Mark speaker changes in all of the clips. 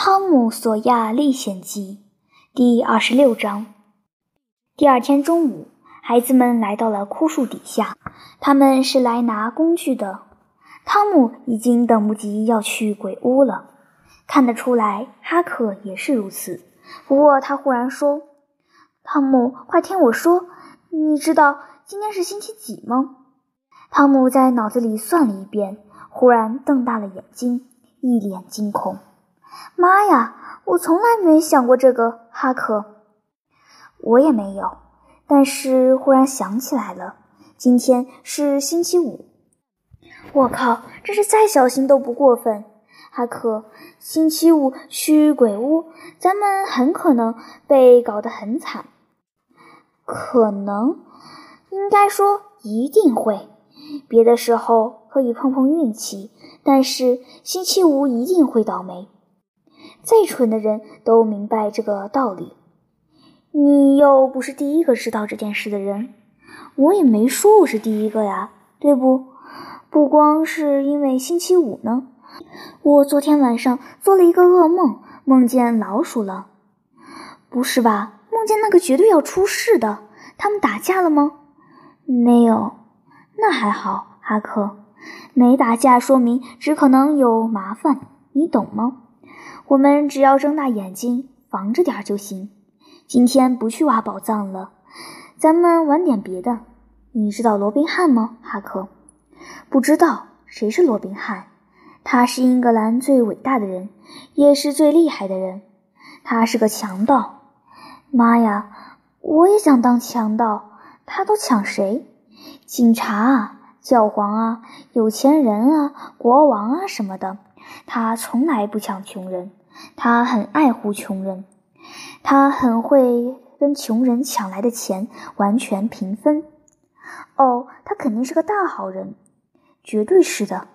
Speaker 1: 《汤姆·索亚历险记》第二十六章。第二天中午，孩子们来到了枯树底下，他们是来拿工具的。汤姆已经等不及要去鬼屋了，看得出来，哈克也是如此。不过他忽然说：“汤姆，快听我说，你知道今天是星期几吗？”汤姆在脑子里算了一遍，忽然瞪大了眼睛，一脸惊恐。妈呀！我从来没想过这个，哈克。我也没有。但是忽然想起来了，今天是星期五。我靠，这是再小心都不过分。哈克，星期五去鬼屋，咱们很可能被搞得很惨。可能，应该说一定会。别的时候可以碰碰运气，但是星期五一定会倒霉。再蠢的人都明白这个道理。你又不是第一个知道这件事的人，我也没说我是第一个呀，对不？不光是因为星期五呢，我昨天晚上做了一个噩梦，梦见老鼠了。不是吧？梦见那个绝对要出事的。他们打架了吗？没有。那还好，哈克。没打架说明只可能有麻烦，你懂吗？我们只要睁大眼睛，防着点儿就行。今天不去挖宝藏了，咱们玩点别的。你知道罗宾汉吗，哈克？不知道谁是罗宾汉？他是英格兰最伟大的人，也是最厉害的人。他是个强盗。妈呀，我也想当强盗。他都抢谁？警察啊，教皇啊，有钱人啊，国王啊什么的。他从来不抢穷人。他很爱护穷人，他很会跟穷人抢来的钱完全平分。哦，他肯定是个大好人，绝对是的，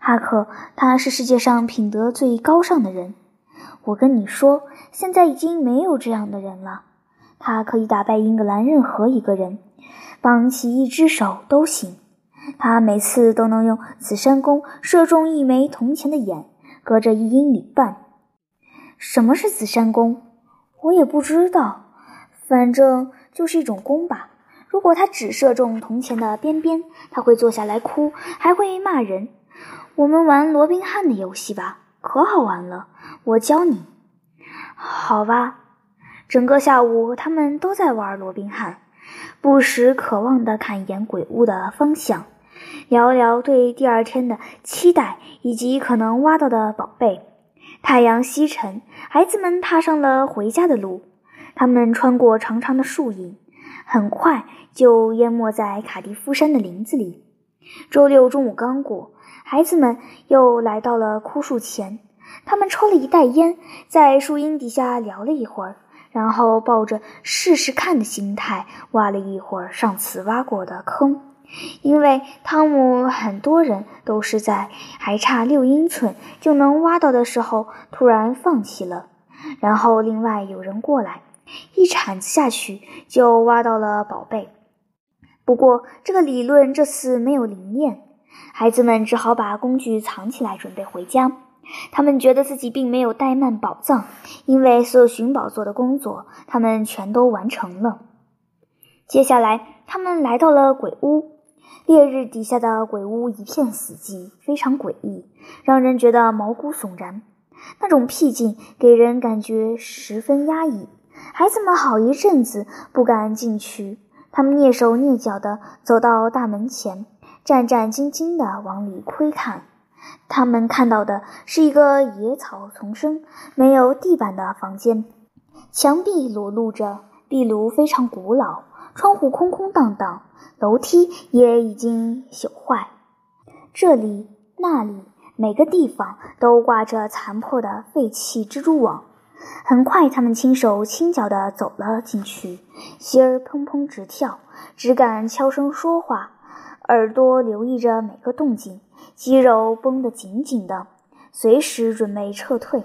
Speaker 1: 哈克，他是世界上品德最高尚的人。我跟你说，现在已经没有这样的人了。他可以打败英格兰任何一个人，绑起一只手都行。他每次都能用紫杉弓射中一枚铜钱的眼，隔着一英里半。什么是紫山弓？我也不知道，反正就是一种弓吧。如果他只射中铜钱的边边，他会坐下来哭，还会骂人。我们玩罗宾汉的游戏吧，可好玩了。我教你。好吧。整个下午，他们都在玩罗宾汉，不时渴望地看一眼鬼屋的方向，聊聊对第二天的期待以及可能挖到的宝贝。太阳西沉，孩子们踏上了回家的路。他们穿过长长的树影，很快就淹没在卡迪夫山的林子里。周六中午刚过，孩子们又来到了枯树前。他们抽了一袋烟，在树荫底下聊了一会儿，然后抱着试试看的心态挖了一会儿上次挖过的坑。因为汤姆很多人都是在还差六英寸就能挖到的时候突然放弃了，然后另外有人过来，一铲子下去就挖到了宝贝。不过这个理论这次没有灵验，孩子们只好把工具藏起来准备回家。他们觉得自己并没有怠慢宝藏，因为所有寻宝做的工作他们全都完成了。接下来他们来到了鬼屋。烈日底下的鬼屋一片死寂，非常诡异，让人觉得毛骨悚然。那种僻静给人感觉十分压抑。孩子们好一阵子不敢进去，他们蹑手蹑脚地走到大门前，战战兢兢地往里窥看。他们看到的是一个野草丛生、没有地板的房间，墙壁裸露着，壁炉非常古老，窗户空空荡荡。楼梯也已经朽坏，这里那里每个地方都挂着残破的废弃蜘蛛网。很快，他们轻手轻脚地走了进去，心儿砰砰直跳，只敢悄声说话，耳朵留意着每个动静，肌肉绷得紧紧的，随时准备撤退。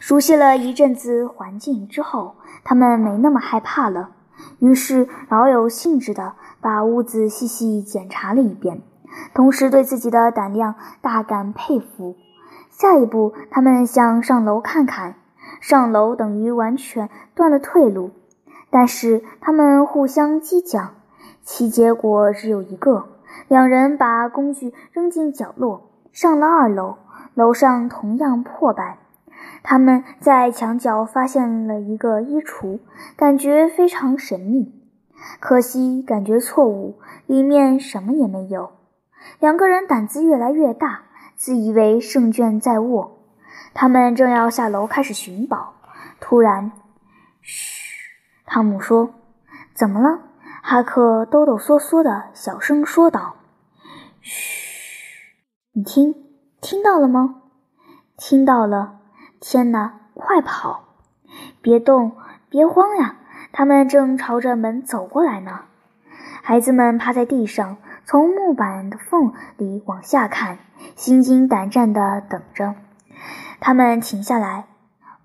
Speaker 1: 熟悉了一阵子环境之后，他们没那么害怕了。于是，饶有兴致地把屋子细细检查了一遍，同时对自己的胆量大感佩服。下一步，他们想上楼看看。上楼等于完全断了退路。但是他们互相激将，其结果只有一个：两人把工具扔进角落，上了二楼。楼上同样破败。他们在墙角发现了一个衣橱，感觉非常神秘。可惜感觉错误，里面什么也没有。两个人胆子越来越大，自以为胜券在握。他们正要下楼开始寻宝，突然，嘘，汤姆说：“怎么了？”哈克哆哆嗦嗦的小声说道：“嘘，你听，听到了吗？听到了。天哪，快跑！别动，别慌呀！他们正朝着门走过来呢。”孩子们趴在地上，从木板的缝里往下看，心惊胆战地等着。他们停下来，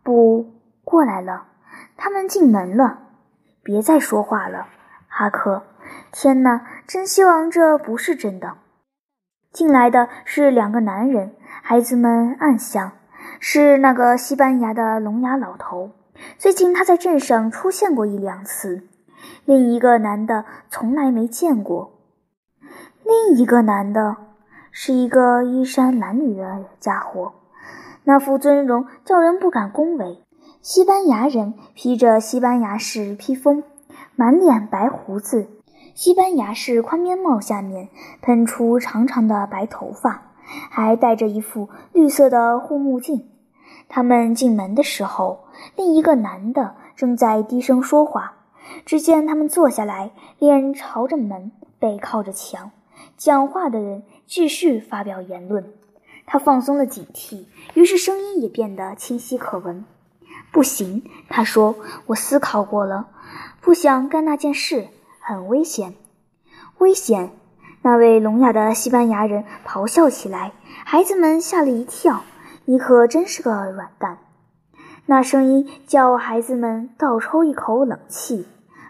Speaker 1: 不过来了。他们进门了。别再说话了，哈克。天哪，真希望这不是真的。进来的是两个男人，孩子们暗想，是那个西班牙的聋哑老头。最近他在镇上出现过一两次。另一个男的从来没见过。另一个男的是一个衣衫褴褛的家伙。那副尊容叫人不敢恭维。西班牙人披着西班牙式披风，满脸白胡子，西班牙式宽边帽下面喷出长长的白头发，还戴着一副绿色的护目镜。他们进门的时候，另一个男的正在低声说话。只见他们坐下来，脸朝着门，背靠着墙，讲话的人继续发表言论。他放松了警惕，于是声音也变得清晰可闻。不行，他说：“我思考过了，不想干那件事，很危险。”危险！那位聋哑的西班牙人咆哮起来，孩子们吓了一跳。你可真是个软蛋！那声音叫孩子们倒抽一口冷气，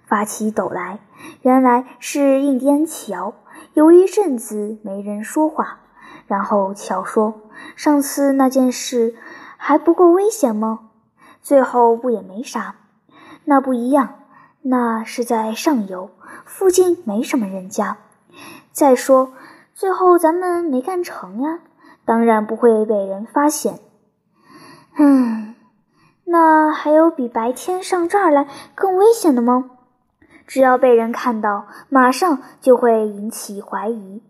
Speaker 1: 发起抖来。原来是印第安乔。有一阵子没人说话。然后乔说：“上次那件事还不够危险吗？最后不也没啥？那不一样，那是在上游，附近没什么人家。再说，最后咱们没干成呀，当然不会被人发现。嗯，那还有比白天上这儿来更危险的吗？只要被人看到，马上就会引起怀疑。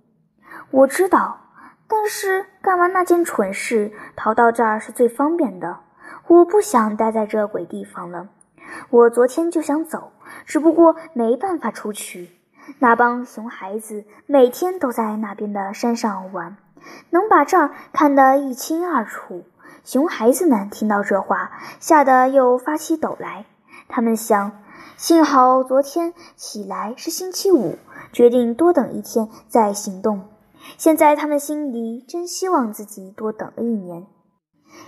Speaker 1: 我知道。”但是干完那件蠢事，逃到这儿是最方便的。我不想待在这鬼地方了。我昨天就想走，只不过没办法出去。那帮熊孩子每天都在那边的山上玩，能把这儿看得一清二楚。熊孩子们听到这话，吓得又发起抖来。他们想，幸好昨天起来是星期五，决定多等一天再行动。现在他们心里真希望自己多等了一年。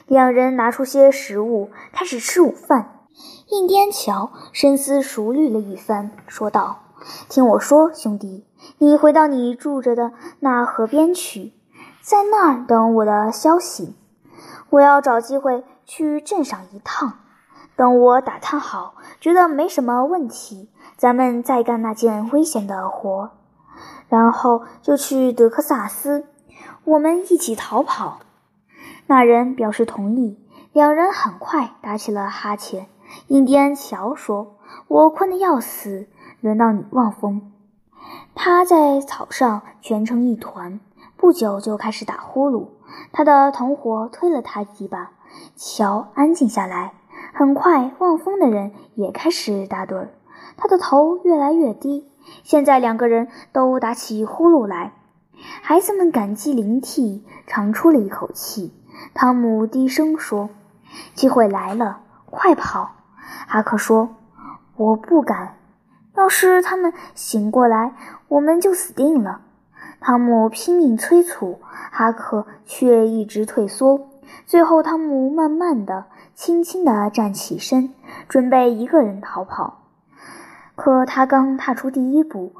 Speaker 1: 两人拿出些食物，开始吃午饭。印第安乔深思熟虑了一番，说道：“听我说，兄弟，你回到你住着的那河边去，在那儿等我的消息。我要找机会去镇上一趟。等我打探好，觉得没什么问题，咱们再干那件危险的活。”然后就去德克萨斯，我们一起逃跑。那人表示同意，两人很快打起了哈欠。印第安乔说：“我困得要死，轮到你望风。”他在草上蜷成一团，不久就开始打呼噜。他的同伙推了他几把，乔安静下来。很快，望风的人也开始打盹儿，他的头越来越低。现在两个人都打起呼噜来，孩子们感激灵涕，长出了一口气。汤姆低声说：“机会来了，快跑！”哈克说：“我不敢，要是他们醒过来，我们就死定了。”汤姆拼命催促，哈克却一直退缩。最后，汤姆慢慢的、轻轻的站起身，准备一个人逃跑。可他刚踏出第一步，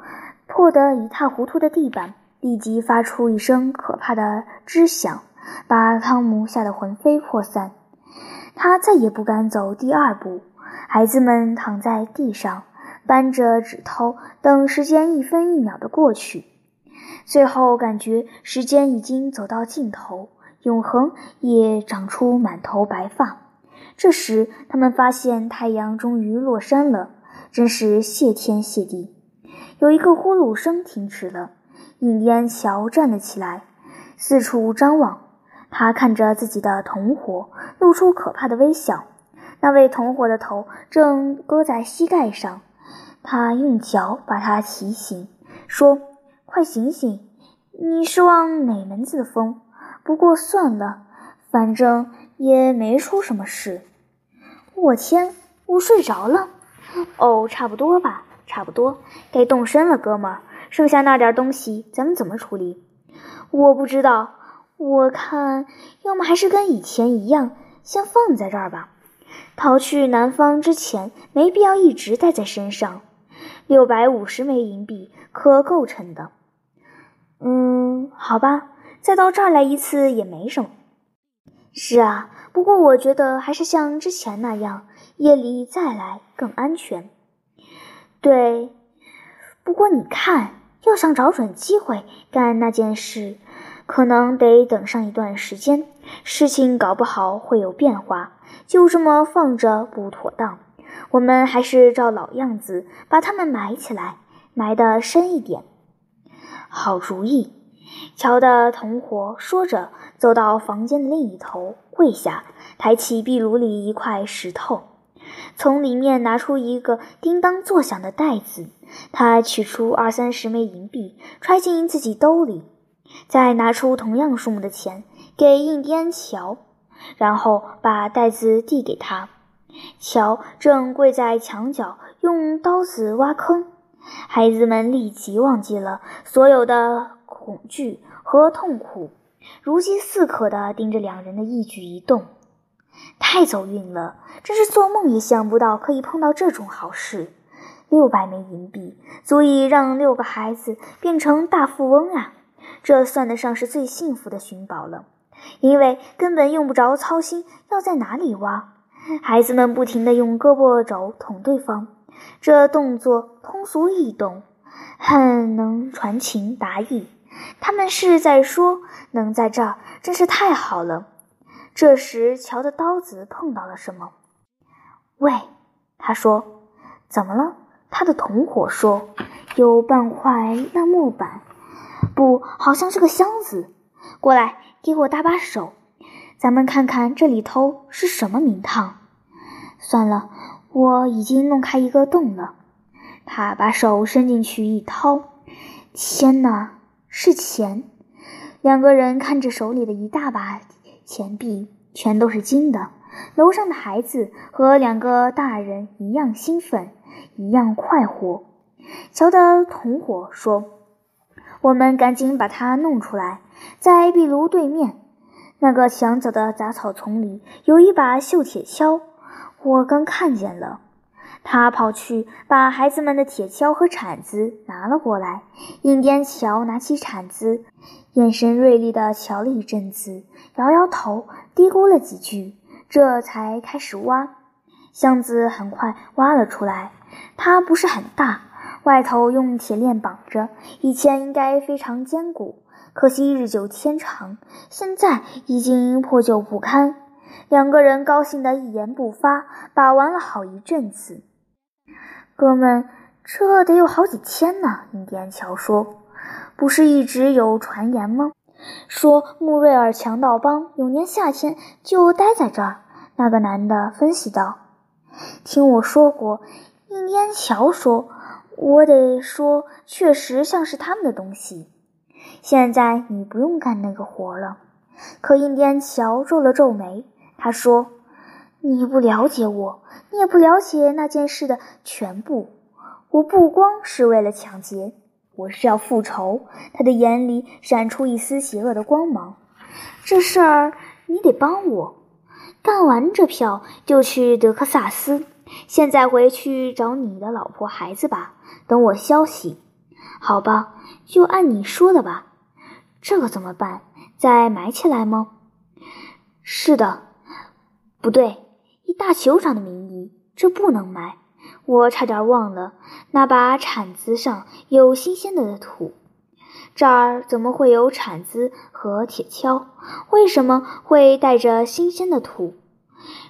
Speaker 1: 破得一塌糊涂的地板立即发出一声可怕的吱响，把汤姆吓得魂飞魄散。他再也不敢走第二步。孩子们躺在地上，扳着指头，等时间一分一秒的过去。最后感觉时间已经走到尽头，永恒也长出满头白发。这时，他们发现太阳终于落山了，真是谢天谢地。有一个呼噜声停止了，印第安乔站了起来，四处张望。他看着自己的同伙，露出可怕的微笑。那位同伙的头正搁在膝盖上，他用脚把他提醒，说：“快醒醒，你是望哪门子的风？不过算了，反正也没出什么事。”我天，我睡着了。哦，差不多吧，差不多，该动身了，哥们儿。剩下那点东西，咱们怎么处理？我不知道。我看，要么还是跟以前一样，先放在这儿吧。逃去南方之前，没必要一直带在身上。六百五十枚银币可够撑的。嗯，好吧，再到这儿来一次也没什么。是啊，不过我觉得还是像之前那样，夜里再来更安全。对，不过你看，要想找准机会干那件事。可能得等上一段时间，事情搞不好会有变化。就这么放着不妥当，我们还是照老样子把他们埋起来，埋得深一点。好主意，乔的同伙说着，走到房间的另一头，跪下，抬起壁炉里一块石头，从里面拿出一个叮当作响的袋子。他取出二三十枚银币，揣进自己兜里。再拿出同样数目的钱给印第安乔，然后把袋子递给他。乔正跪在墙角用刀子挖坑，孩子们立即忘记了所有的恐惧和痛苦，如饥似渴地盯着两人的一举一动。太走运了，真是做梦也想不到可以碰到这种好事。六百枚银币足以让六个孩子变成大富翁啊！这算得上是最幸福的寻宝了，因为根本用不着操心要在哪里挖。孩子们不停地用胳膊肘捅对方，这动作通俗易懂，很能传情达意。他们是在说：“能在这儿真是太好了。”这时，乔的刀子碰到了什么？喂，他说：“怎么了？”他的同伙说：“有半块烂木板。”不，好像是个箱子。过来，给我搭把手，咱们看看这里头是什么名堂。算了，我已经弄开一个洞了。他把手伸进去一掏，天哪，是钱！两个人看着手里的一大把钱币，全都是金的。楼上的孩子和两个大人一样兴奋，一样快活。乔的同伙说。我们赶紧把它弄出来，在壁炉对面那个墙角的杂草丛里有一把锈铁锹，我刚看见了。他跑去把孩子们的铁锹和铲子拿了过来。印第安乔拿起铲子，眼神锐利地瞧了一阵子，摇摇头，嘀咕了几句，这才开始挖。箱子很快挖了出来，它不是很大。外头用铁链绑着，以前应该非常坚固，可惜日久天长，现在已经破旧不堪。两个人高兴得一言不发，把玩了好一阵子。哥们，这得有好几天呢。印第安乔说：“不是一直有传言吗？说穆瑞尔强盗帮有年夏天就待在这儿。”那个男的分析道：“听我说过。”印第安乔说。我得说，确实像是他们的东西。现在你不用干那个活了。可印第安乔皱了皱眉，他说：“你不了解我，你也不了解那件事的全部。我不光是为了抢劫，我是要复仇。”他的眼里闪出一丝邪恶的光芒。这事儿你得帮我。干完这票就去德克萨斯。现在回去找你的老婆孩子吧。等我消息，好吧，就按你说的吧。这个怎么办？再埋起来吗？是的，不对，以大酋长的名义，这不能埋。我差点忘了，那把铲子上有新鲜的土。这儿怎么会有铲子和铁锹？为什么会带着新鲜的土？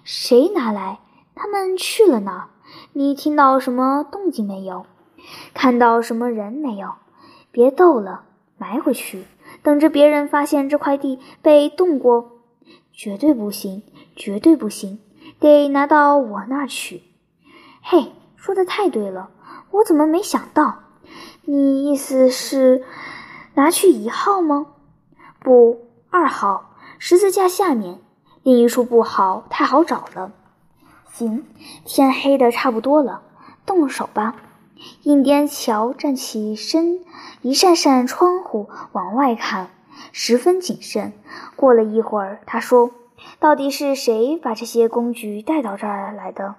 Speaker 1: 谁拿来？他们去了哪儿？你听到什么动静没有？看到什么人没有？别逗了，埋回去，等着别人发现这块地被动过。绝对不行，绝对不行，得拿到我那儿去。嘿，说的太对了，我怎么没想到？你意思是？拿去一号吗？不，二号十字架下面另一处不好，太好找了。行，天黑的差不多了，动手吧。印第安乔站起身，一扇扇窗户往外看，十分谨慎。过了一会儿，他说：“到底是谁把这些工具带到这儿来的？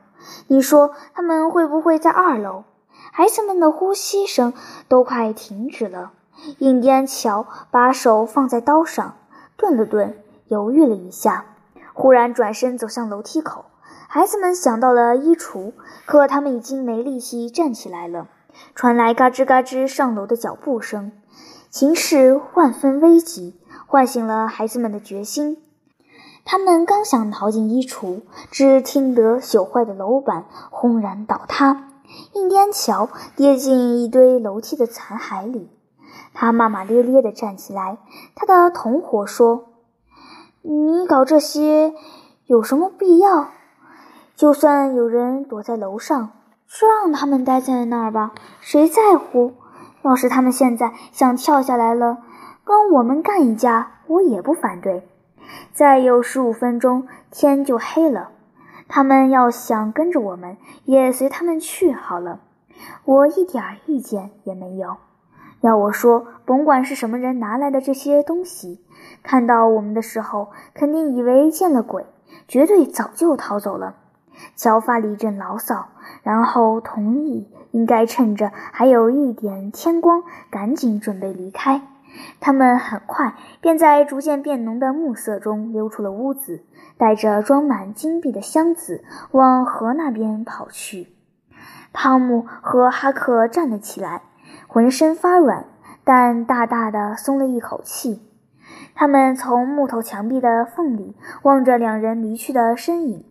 Speaker 1: 你说他们会不会在二楼？”孩子们的呼吸声都快停止了。印第安乔把手放在刀上，顿了顿，犹豫了一下，忽然转身走向楼梯口。孩子们想到了衣橱，可他们已经没力气站起来了。传来嘎吱嘎吱上楼的脚步声，情势万分危急，唤醒了孩子们的决心。他们刚想逃进衣橱，只听得朽坏的楼板轰然倒塌，印第安乔跌进一堆楼梯的残骸里。他骂骂咧咧地站起来。他的同伙说：“你搞这些有什么必要？就算有人躲在楼上，就让他们待在那儿吧，谁在乎？要是他们现在想跳下来了，跟我们干一架，我也不反对。再有十五分钟，天就黑了。他们要想跟着我们，也随他们去好了，我一点意见也没有。”要我说，甭管是什么人拿来的这些东西，看到我们的时候，肯定以为见了鬼，绝对早就逃走了。乔发了一阵牢骚，然后同意应该趁着还有一点天光，赶紧准备离开。他们很快便在逐渐变浓的暮色中溜出了屋子，带着装满金币的箱子往河那边跑去。汤姆和哈克站了起来。浑身发软，但大大的松了一口气。他们从木头墙壁的缝里望着两人离去的身影，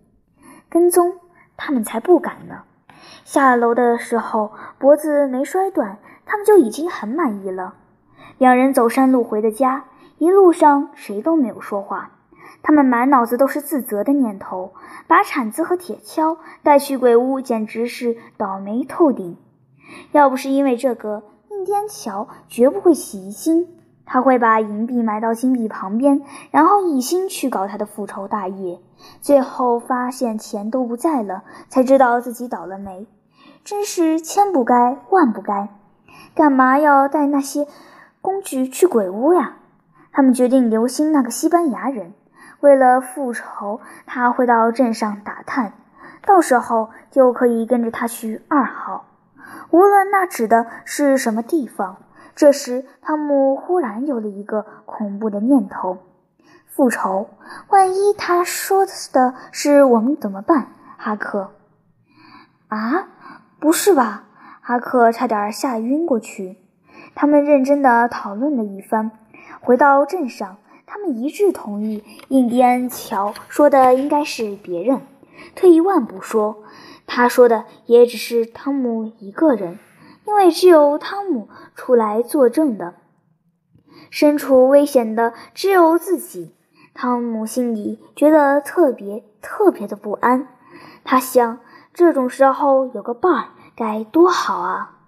Speaker 1: 跟踪他们才不敢呢。下楼的时候脖子没摔断，他们就已经很满意了。两人走山路回的家，一路上谁都没有说话，他们满脑子都是自责的念头。把铲子和铁锹带去鬼屋，简直是倒霉透顶。要不是因为这个，印第安乔绝不会起疑心。他会把银币埋到金币旁边，然后一心去搞他的复仇大业。最后发现钱都不在了，才知道自己倒了霉。真是千不该万不该！干嘛要带那些工具去鬼屋呀？他们决定留心那个西班牙人。为了复仇，他会到镇上打探，到时候就可以跟着他去二号。无论那指的是什么地方，这时汤姆忽然有了一个恐怖的念头：复仇。万一他说的是我们怎么办？哈克？啊，不是吧？哈克差点吓晕过去。他们认真的讨论了一番，回到镇上，他们一致同意，印第安乔说的应该是别人。退一万步说。他说的也只是汤姆一个人，因为只有汤姆出来作证的。身处危险的只有自己，汤姆心里觉得特别特别的不安。他想，这种时候有个伴儿该多好啊！